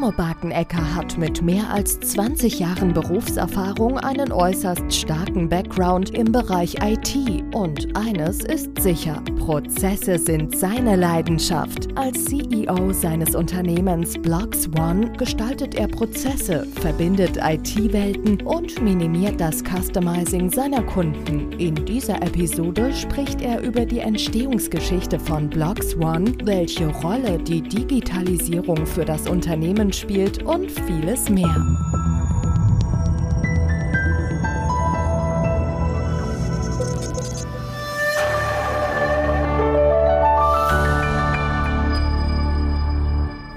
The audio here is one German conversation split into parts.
Timo Barkenecker hat mit mehr als 20 Jahren Berufserfahrung einen äußerst starken Background im Bereich IT. Und eines ist sicher, Prozesse sind seine Leidenschaft. Als CEO seines Unternehmens Blocks One gestaltet er Prozesse, verbindet IT-Welten und minimiert das Customizing seiner Kunden. In dieser Episode spricht er über die Entstehungsgeschichte von Blocks One, welche Rolle die Digitalisierung für das Unternehmen spielt und vieles mehr.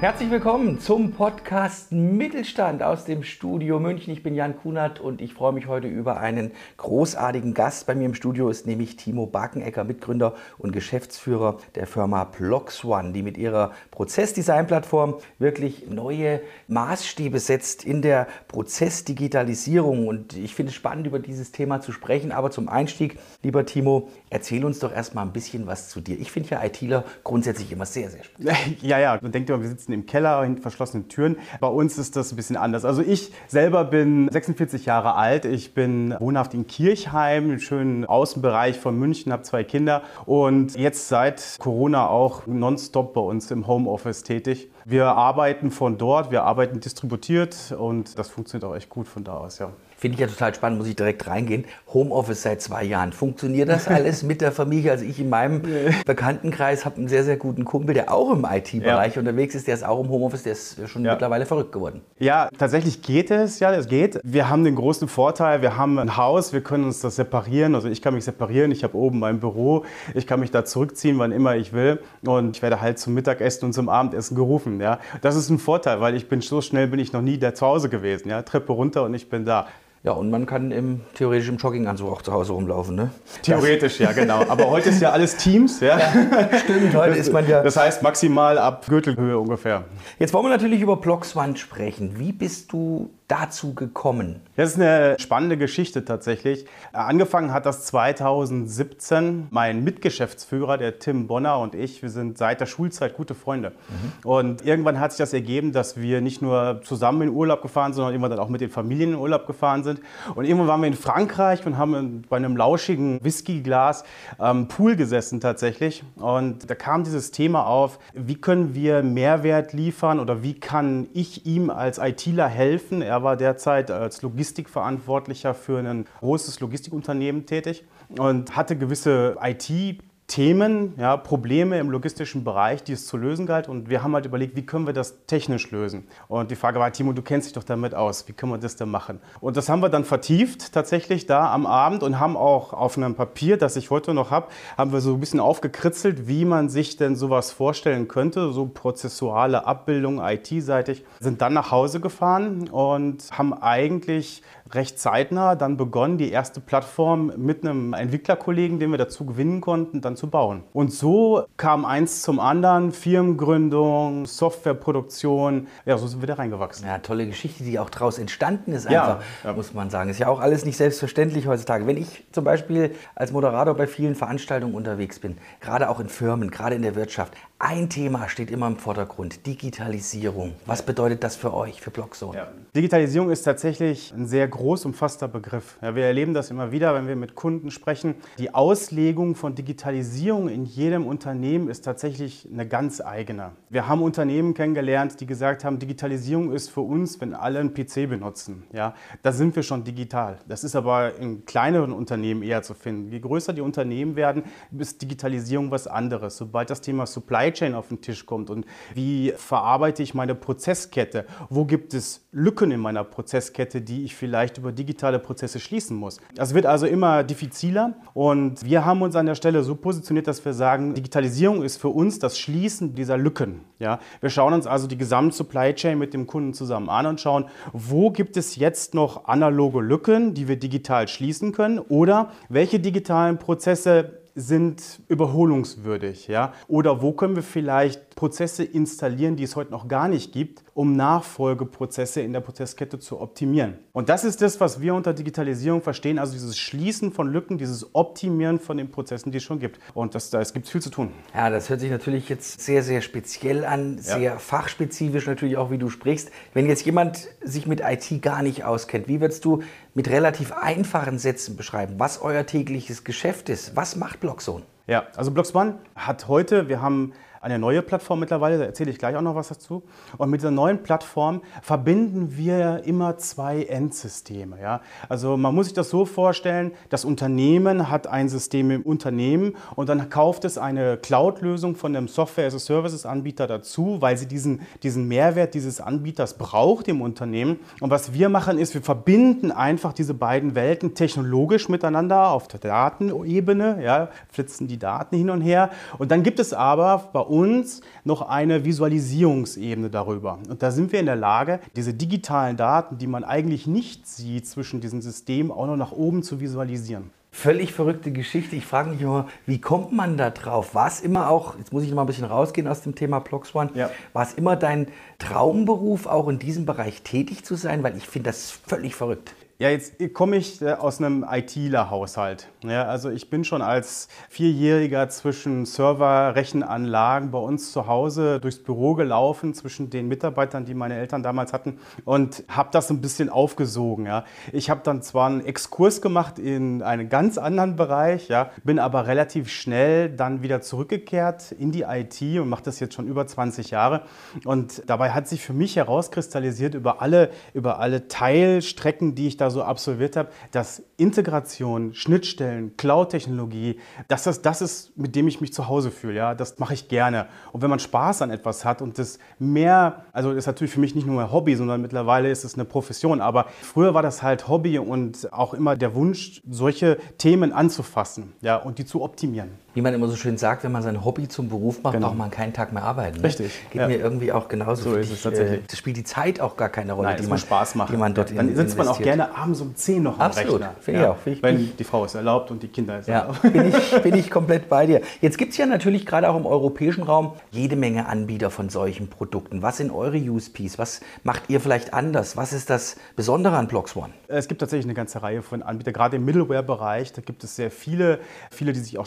Herzlich willkommen zum Podcast Mittelstand aus dem Studio München. Ich bin Jan Kunert und ich freue mich heute über einen großartigen Gast. Bei mir im Studio ist nämlich Timo Barkenecker, Mitgründer und Geschäftsführer der Firma Blocks One, die mit ihrer Prozessdesign-Plattform wirklich neue Maßstäbe setzt in der Prozessdigitalisierung. Und ich finde es spannend, über dieses Thema zu sprechen. Aber zum Einstieg, lieber Timo, erzähl uns doch erstmal ein bisschen was zu dir. Ich finde ja ITler grundsätzlich immer sehr, sehr spannend. Ja, ja, man denkt immer, wir sitzen im Keller hinter verschlossenen Türen. Bei uns ist das ein bisschen anders. Also ich selber bin 46 Jahre alt. Ich bin wohnhaft in Kirchheim, im schönen Außenbereich von München, habe zwei Kinder und jetzt seit Corona auch nonstop bei uns im Homeoffice tätig. Wir arbeiten von dort, wir arbeiten distributiert und das funktioniert auch echt gut von da aus, ja. Finde ich ja total spannend, muss ich direkt reingehen. Homeoffice seit zwei Jahren. Funktioniert das alles mit der Familie? Also ich in meinem Bekanntenkreis habe einen sehr, sehr guten Kumpel, der auch im IT-Bereich ja. unterwegs ist. Der ist auch im Homeoffice, der ist schon ja. mittlerweile verrückt geworden. Ja, tatsächlich geht es. Ja, es geht. Wir haben den großen Vorteil, wir haben ein Haus, wir können uns das separieren. Also ich kann mich separieren, ich habe oben mein Büro, ich kann mich da zurückziehen, wann immer ich will. Und ich werde halt zum Mittagessen und zum Abendessen gerufen. Ja. Das ist ein Vorteil, weil ich bin so schnell bin ich noch nie da zu Hause gewesen. Ja. Treppe runter und ich bin da. Ja, und man kann im, theoretisch im Jogginganzug auch zu Hause rumlaufen, ne? Theoretisch, das, ja, genau. Aber heute ist ja alles Teams, ja. ja stimmt, heute ist man ja. Das heißt maximal ab Gürtelhöhe ungefähr. Jetzt wollen wir natürlich über Blockswand sprechen. Wie bist du dazu gekommen? Das ist eine spannende Geschichte tatsächlich. Angefangen hat das 2017. Mein Mitgeschäftsführer, der Tim Bonner und ich, wir sind seit der Schulzeit gute Freunde. Mhm. Und irgendwann hat sich das ergeben, dass wir nicht nur zusammen in Urlaub gefahren sind, sondern irgendwann dann auch mit den Familien in Urlaub gefahren sind. Und irgendwann waren wir in Frankreich und haben bei einem lauschigen Whiskyglas am Pool gesessen tatsächlich. Und da kam dieses Thema auf, wie können wir Mehrwert liefern oder wie kann ich ihm als ITler helfen? Er war derzeit als Logistikverantwortlicher für ein großes Logistikunternehmen tätig und hatte gewisse IT- Themen, ja, Probleme im logistischen Bereich, die es zu lösen galt. Und wir haben halt überlegt, wie können wir das technisch lösen? Und die Frage war, Timo, du kennst dich doch damit aus, wie können wir das denn machen? Und das haben wir dann vertieft tatsächlich da am Abend und haben auch auf einem Papier, das ich heute noch habe, haben wir so ein bisschen aufgekritzelt, wie man sich denn sowas vorstellen könnte, so prozessuale Abbildung IT-seitig, sind dann nach Hause gefahren und haben eigentlich recht zeitnah dann begonnen, die erste Plattform mit einem Entwicklerkollegen, den wir dazu gewinnen konnten, dann zu bauen. Und so kam eins zum anderen, Firmengründung, Softwareproduktion, ja, so sind wir da reingewachsen. Ja, tolle Geschichte, die auch daraus entstanden ist, einfach, ja, ja. muss man sagen. Ist ja auch alles nicht selbstverständlich heutzutage. Wenn ich zum Beispiel als Moderator bei vielen Veranstaltungen unterwegs bin, gerade auch in Firmen, gerade in der Wirtschaft, ein Thema steht immer im Vordergrund, Digitalisierung. Was bedeutet das für euch, für Blockzone? Ja. Digitalisierung ist tatsächlich ein sehr groß umfasster Begriff. Ja, wir erleben das immer wieder, wenn wir mit Kunden sprechen. Die Auslegung von Digitalisierung in jedem Unternehmen ist tatsächlich eine ganz eigene. Wir haben Unternehmen kennengelernt, die gesagt haben, Digitalisierung ist für uns, wenn alle einen PC benutzen. Ja, da sind wir schon digital. Das ist aber in kleineren Unternehmen eher zu finden. Je größer die Unternehmen werden, ist Digitalisierung was anderes. Sobald das Thema Supply Chain auf den Tisch kommt und wie verarbeite ich meine Prozesskette? Wo gibt es Lücken in meiner Prozesskette, die ich vielleicht über digitale Prozesse schließen muss? Das wird also immer diffiziler und wir haben uns an der Stelle so positioniert, dass wir sagen, Digitalisierung ist für uns das Schließen dieser Lücken. Ja? Wir schauen uns also die gesamte Supply Chain mit dem Kunden zusammen an und schauen, wo gibt es jetzt noch analoge Lücken, die wir digital schließen können oder welche digitalen Prozesse sind überholungswürdig? Ja? Oder wo können wir vielleicht Prozesse installieren, die es heute noch gar nicht gibt, um Nachfolgeprozesse in der Prozesskette zu optimieren. Und das ist das, was wir unter Digitalisierung verstehen, also dieses Schließen von Lücken, dieses Optimieren von den Prozessen, die es schon gibt. Und das, da gibt es viel zu tun. Ja, das hört sich natürlich jetzt sehr, sehr speziell an, sehr ja. fachspezifisch natürlich auch, wie du sprichst. Wenn jetzt jemand sich mit IT gar nicht auskennt, wie würdest du mit relativ einfachen Sätzen beschreiben, was euer tägliches Geschäft ist? Was macht Blockzone? Ja, also Blocksone hat heute, wir haben eine neue Plattform mittlerweile, da erzähle ich gleich auch noch was dazu. Und mit dieser neuen Plattform verbinden wir immer zwei Endsysteme. Ja? Also man muss sich das so vorstellen, das Unternehmen hat ein System im Unternehmen und dann kauft es eine Cloud-Lösung von einem Software-as-a-Services-Anbieter dazu, weil sie diesen, diesen Mehrwert dieses Anbieters braucht im Unternehmen. Und was wir machen ist, wir verbinden einfach diese beiden Welten technologisch miteinander auf der Datenebene, ja, flitzen die Daten hin und her. Und dann gibt es aber bei uns noch eine Visualisierungsebene darüber. Und da sind wir in der Lage, diese digitalen Daten, die man eigentlich nicht sieht zwischen diesen Systemen, auch noch nach oben zu visualisieren. Völlig verrückte Geschichte. Ich frage mich immer, wie kommt man da drauf? War es immer auch, jetzt muss ich noch mal ein bisschen rausgehen aus dem Thema Blocks One, ja. war es immer dein Traumberuf, auch in diesem Bereich tätig zu sein? Weil ich finde das völlig verrückt. Ja, jetzt komme ich äh, aus einem ITler-Haushalt. Ja, also ich bin schon als Vierjähriger zwischen Server-Rechenanlagen bei uns zu Hause durchs Büro gelaufen, zwischen den Mitarbeitern, die meine Eltern damals hatten und habe das ein bisschen aufgesogen. Ja. Ich habe dann zwar einen Exkurs gemacht in einen ganz anderen Bereich, ja, bin aber relativ schnell dann wieder zurückgekehrt in die IT und mache das jetzt schon über 20 Jahre. Und dabei hat sich für mich herauskristallisiert über alle, über alle Teilstrecken, die ich da so absolviert habe, dass Integration, Schnittstellen, Cloud-Technologie, dass das das ist, mit dem ich mich zu Hause fühle. Ja? Das mache ich gerne. Und wenn man Spaß an etwas hat und das mehr, also das ist natürlich für mich nicht nur ein Hobby, sondern mittlerweile ist es eine Profession. Aber früher war das halt Hobby und auch immer der Wunsch, solche Themen anzufassen ja, und die zu optimieren wie man immer so schön sagt, wenn man sein Hobby zum Beruf macht, genau. braucht man keinen Tag mehr arbeiten. Ne? Richtig. Geht ja. mir irgendwie auch genauso. So ist es tatsächlich. Äh, spielt die Zeit auch gar keine Rolle, Nein, die, man, Spaß macht. die man dort Dann sitzt man auch gerne abends um 10 noch am Absolut. Rechner. Finde ja. auch. Find ich, wenn die Frau es erlaubt und die Kinder es ja. erlauben. Bin ich, bin ich komplett bei dir. Jetzt gibt es ja natürlich gerade auch im europäischen Raum jede Menge Anbieter von solchen Produkten. Was sind eure USPs? Was macht ihr vielleicht anders? Was ist das Besondere an Blocks One? Es gibt tatsächlich eine ganze Reihe von Anbietern, gerade im Middleware-Bereich. Da gibt es sehr viele, viele, die sich auch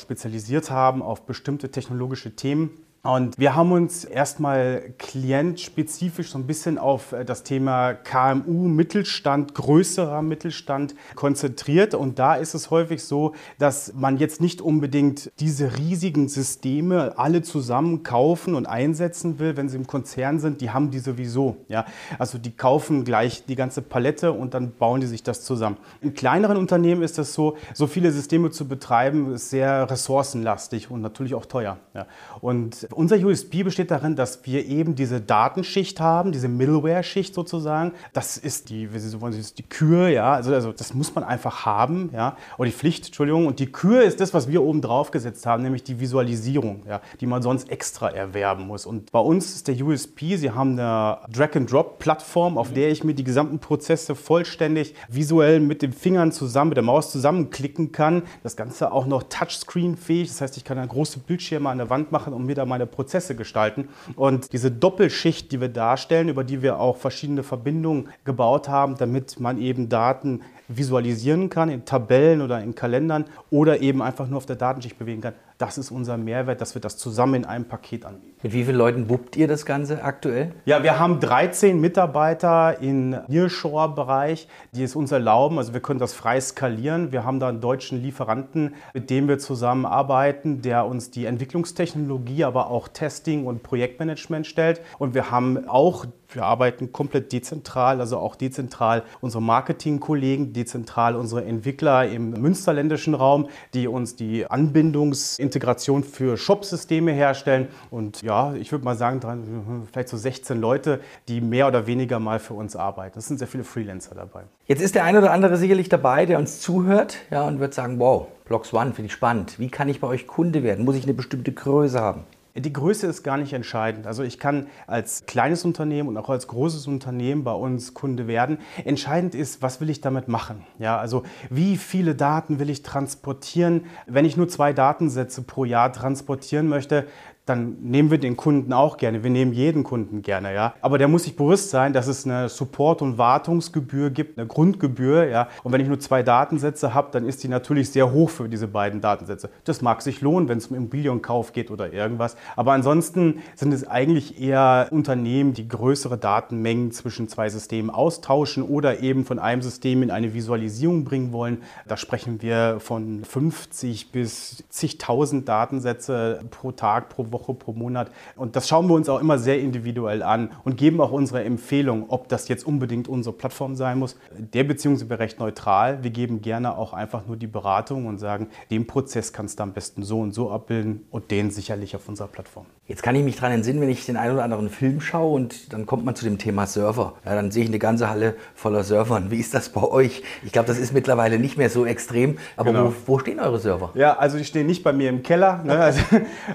spezialisiert haben auf bestimmte technologische Themen. Und wir haben uns erstmal klientspezifisch so ein bisschen auf äh, das Thema KMU, Mittelstand, größerer Mittelstand konzentriert. Und da ist es häufig so, dass man jetzt nicht unbedingt diese riesigen Systeme alle zusammen kaufen und einsetzen will, wenn sie im Konzern sind. Die haben die sowieso. Ja? Also die kaufen gleich die ganze Palette und dann bauen die sich das zusammen. In kleineren Unternehmen ist das so, so viele Systeme zu betreiben, ist sehr ressourcenlastig und natürlich auch teuer. Ja? Und unser USB besteht darin, dass wir eben diese Datenschicht haben, diese Middleware-Schicht sozusagen. Das ist die, wie Sie wollen, das ist die Kür, ja. Also, also das muss man einfach haben, ja. Oder die Pflicht, Entschuldigung. Und die Kür ist das, was wir oben drauf gesetzt haben, nämlich die Visualisierung, ja, die man sonst extra erwerben muss. Und bei uns ist der USP, Sie haben eine Drag-and-Drop-Plattform, auf der ich mir die gesamten Prozesse vollständig visuell mit den Fingern zusammen, mit der Maus zusammenklicken kann. Das Ganze auch noch Touchscreen-fähig. Das heißt, ich kann große Bildschirme an der Wand machen und mir da meine Prozesse gestalten. Und diese Doppelschicht, die wir darstellen, über die wir auch verschiedene Verbindungen gebaut haben, damit man eben Daten visualisieren kann in Tabellen oder in Kalendern oder eben einfach nur auf der Datenschicht bewegen kann. Das ist unser Mehrwert, dass wir das zusammen in einem Paket anbieten. Mit wie vielen Leuten wuppt ihr das Ganze aktuell? Ja, wir haben 13 Mitarbeiter im Nearshore-Bereich, die es uns erlauben. Also wir können das frei skalieren. Wir haben da einen deutschen Lieferanten, mit dem wir zusammenarbeiten, der uns die Entwicklungstechnologie, aber auch Testing und Projektmanagement stellt. Und wir haben auch wir arbeiten komplett dezentral, also auch dezentral unsere Marketingkollegen, dezentral unsere Entwickler im münsterländischen Raum, die uns die Anbindungsintegration für Shop-Systeme herstellen. Und ja, ich würde mal sagen, vielleicht so 16 Leute, die mehr oder weniger mal für uns arbeiten. Es sind sehr viele Freelancer dabei. Jetzt ist der eine oder andere sicherlich dabei, der uns zuhört ja, und wird sagen, wow, Blocks One finde ich spannend. Wie kann ich bei euch Kunde werden? Muss ich eine bestimmte Größe haben? Die Größe ist gar nicht entscheidend. Also ich kann als kleines Unternehmen und auch als großes Unternehmen bei uns Kunde werden. Entscheidend ist, was will ich damit machen? Ja, also wie viele Daten will ich transportieren? Wenn ich nur zwei Datensätze pro Jahr transportieren möchte, dann nehmen wir den Kunden auch gerne. Wir nehmen jeden Kunden gerne, ja. Aber der muss sich bewusst sein, dass es eine Support- und Wartungsgebühr gibt, eine Grundgebühr, ja. Und wenn ich nur zwei Datensätze habe, dann ist die natürlich sehr hoch für diese beiden Datensätze. Das mag sich lohnen, wenn es um Immobilienkauf geht oder irgendwas. Aber ansonsten sind es eigentlich eher Unternehmen, die größere Datenmengen zwischen zwei Systemen austauschen oder eben von einem System in eine Visualisierung bringen wollen. Da sprechen wir von 50 bis zigtausend Datensätze pro Tag, pro Woche, pro Monat. Und das schauen wir uns auch immer sehr individuell an und geben auch unsere Empfehlung, ob das jetzt unbedingt unsere Plattform sein muss. Der Beziehung sind wir recht neutral. Wir geben gerne auch einfach nur die Beratung und sagen, den Prozess kannst du am besten so und so abbilden und den sicherlich auf unserer Plattform. Jetzt kann ich mich daran entsinnen, wenn ich den einen oder anderen Film schaue und dann kommt man zu dem Thema Server. Ja, dann sehe ich eine ganze Halle voller Servern. Wie ist das bei euch? Ich glaube, das ist mittlerweile nicht mehr so extrem. Aber genau. wo, wo, stehen eure Server? Ja, also die stehen nicht bei mir im Keller. Ne? Also,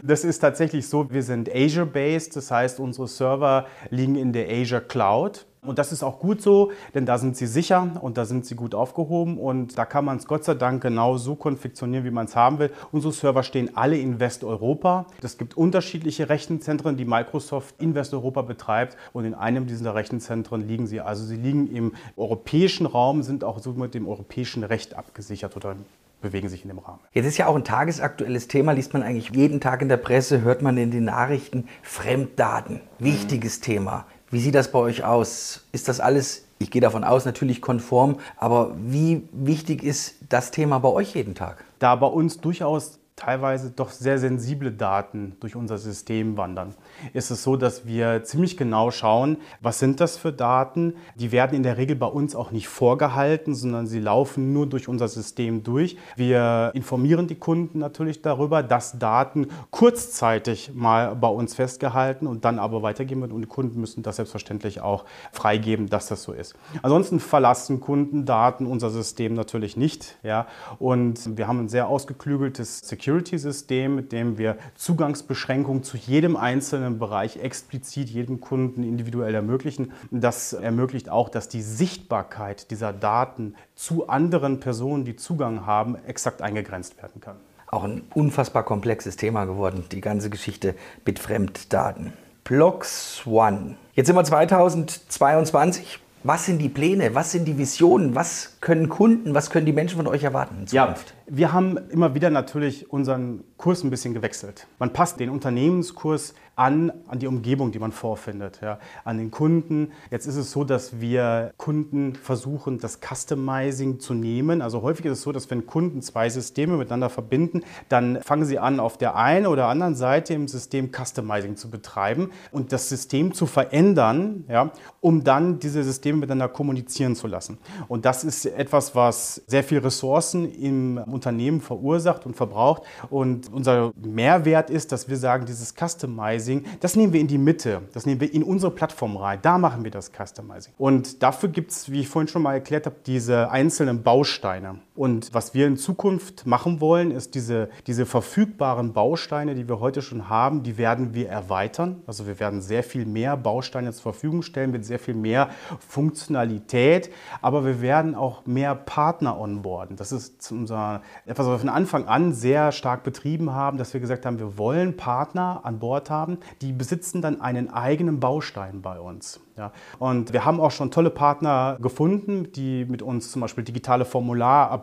das ist tatsächlich so, wir sind Azure-based. Das heißt, unsere Server liegen in der Azure Cloud. Und das ist auch gut so, denn da sind sie sicher und da sind sie gut aufgehoben und da kann man es Gott sei Dank genau so konfektionieren, wie man es haben will. Unsere Server stehen alle in Westeuropa. Es gibt unterschiedliche Rechenzentren, die Microsoft in Westeuropa betreibt und in einem dieser Rechenzentren liegen sie. Also sie liegen im europäischen Raum, sind auch so mit dem europäischen Recht abgesichert oder bewegen sich in dem Rahmen. Jetzt ist ja auch ein tagesaktuelles Thema, liest man eigentlich jeden Tag in der Presse, hört man in den Nachrichten, Fremddaten, wichtiges mhm. Thema. Wie sieht das bei euch aus? Ist das alles, ich gehe davon aus, natürlich konform, aber wie wichtig ist das Thema bei euch jeden Tag? Da bei uns durchaus teilweise doch sehr sensible Daten durch unser System wandern, ist es so, dass wir ziemlich genau schauen, was sind das für Daten. Die werden in der Regel bei uns auch nicht vorgehalten, sondern sie laufen nur durch unser System durch. Wir informieren die Kunden natürlich darüber, dass Daten kurzzeitig mal bei uns festgehalten und dann aber weitergeben wird und die Kunden müssen das selbstverständlich auch freigeben, dass das so ist. Ansonsten verlassen Kunden Daten unser System natürlich nicht. Ja? Und wir haben ein sehr ausgeklügeltes Security Security-System, mit dem wir Zugangsbeschränkungen zu jedem einzelnen Bereich explizit jedem Kunden individuell ermöglichen. Das ermöglicht auch, dass die Sichtbarkeit dieser Daten zu anderen Personen, die Zugang haben, exakt eingegrenzt werden kann. Auch ein unfassbar komplexes Thema geworden, die ganze Geschichte mit Fremddaten. Blocks One. Jetzt sind wir 2022. Was sind die Pläne? Was sind die Visionen? Was können Kunden, was können die Menschen von euch erwarten in Zukunft? Ja, wir haben immer wieder natürlich unseren Kurs ein bisschen gewechselt. Man passt den Unternehmenskurs an, an die Umgebung, die man vorfindet, ja, an den Kunden. Jetzt ist es so, dass wir Kunden versuchen, das Customizing zu nehmen. Also häufig ist es so, dass wenn Kunden zwei Systeme miteinander verbinden, dann fangen sie an, auf der einen oder anderen Seite im System Customizing zu betreiben und das System zu verändern, ja, um dann diese Systeme miteinander kommunizieren zu lassen. Und das ist etwas, was sehr viel Ressourcen im Unternehmen verursacht und verbraucht. Und unser Mehrwert ist, dass wir sagen, dieses Customizing, das nehmen wir in die Mitte, das nehmen wir in unsere Plattform rein. Da machen wir das Customizing. Und dafür gibt es, wie ich vorhin schon mal erklärt habe, diese einzelnen Bausteine. Und was wir in Zukunft machen wollen, ist diese, diese verfügbaren Bausteine, die wir heute schon haben, die werden wir erweitern. Also wir werden sehr viel mehr Bausteine zur Verfügung stellen mit sehr viel mehr Funktionalität. Aber wir werden auch mehr Partner onboarden. Das ist unser, etwas, was wir von Anfang an sehr stark betrieben haben, dass wir gesagt haben, wir wollen Partner an Bord haben, die besitzen dann einen eigenen Baustein bei uns. Ja. Und wir haben auch schon tolle Partner gefunden, die mit uns zum Beispiel digitale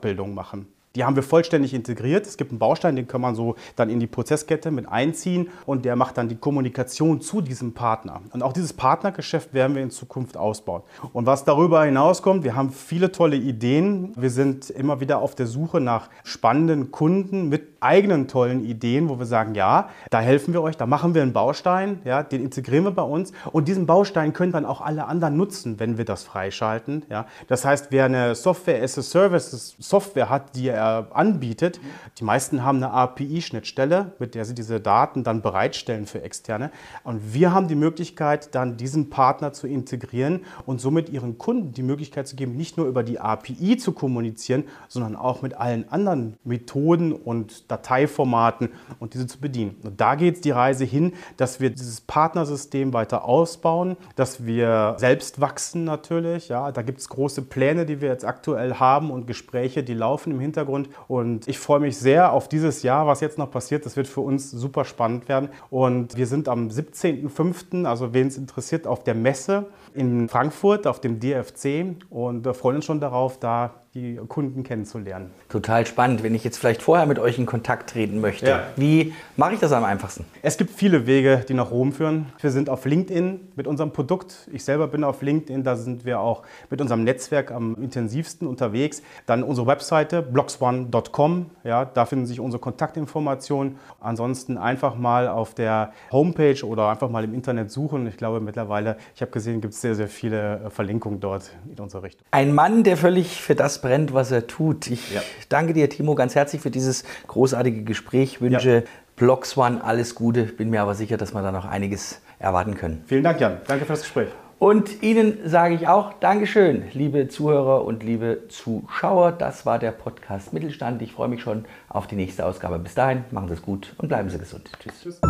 Formularabbildungen machen. Die haben wir vollständig integriert. Es gibt einen Baustein, den kann man so dann in die Prozesskette mit einziehen und der macht dann die Kommunikation zu diesem Partner. Und auch dieses Partnergeschäft werden wir in Zukunft ausbauen. Und was darüber hinauskommt, wir haben viele tolle Ideen. Wir sind immer wieder auf der Suche nach spannenden Kunden mit eigenen tollen Ideen, wo wir sagen, ja, da helfen wir euch, da machen wir einen Baustein, ja, den integrieren wir bei uns und diesen Baustein können dann auch alle anderen nutzen, wenn wir das freischalten. Ja. Das heißt, wer eine Software as a Service Software hat, die er anbietet, die meisten haben eine API-Schnittstelle, mit der sie diese Daten dann bereitstellen für Externe und wir haben die Möglichkeit, dann diesen Partner zu integrieren und somit ihren Kunden die Möglichkeit zu geben, nicht nur über die API zu kommunizieren, sondern auch mit allen anderen Methoden und Dateiformaten und diese zu bedienen. Und da geht die Reise hin, dass wir dieses Partnersystem weiter ausbauen, dass wir selbst wachsen natürlich. Ja, da gibt es große Pläne, die wir jetzt aktuell haben und Gespräche, die laufen im Hintergrund. Und ich freue mich sehr auf dieses Jahr, was jetzt noch passiert. Das wird für uns super spannend werden. Und wir sind am 17.05., also wen es interessiert, auf der Messe in Frankfurt auf dem DFC und freuen uns schon darauf, da die Kunden kennenzulernen. Total spannend. Wenn ich jetzt vielleicht vorher mit euch in Kontakt treten möchte, ja. wie mache ich das am einfachsten? Es gibt viele Wege, die nach Rom führen. Wir sind auf LinkedIn mit unserem Produkt. Ich selber bin auf LinkedIn, da sind wir auch mit unserem Netzwerk am intensivsten unterwegs. Dann unsere Webseite blogsone.com, ja, da finden sich unsere Kontaktinformationen. Ansonsten einfach mal auf der Homepage oder einfach mal im Internet suchen. Ich glaube mittlerweile, ich habe gesehen, gibt es sehr, sehr viele äh, Verlinkungen dort in unsere Richtung. Ein Mann, der völlig für das brennt, was er tut. Ich ja. danke dir, Timo, ganz herzlich für dieses großartige Gespräch. Ich wünsche ja. Blocks One alles Gute. Bin mir aber sicher, dass wir da noch einiges erwarten können. Vielen Dank, Jan. Danke für das Gespräch. Und Ihnen sage ich auch Dankeschön, liebe Zuhörer und liebe Zuschauer. Das war der Podcast Mittelstand. Ich freue mich schon auf die nächste Ausgabe. Bis dahin, machen Sie es gut und bleiben Sie gesund. Tschüss. Tschüss.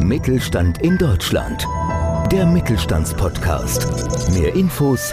Mittelstand in Deutschland. Der Mittelstandspodcast. Mehr Infos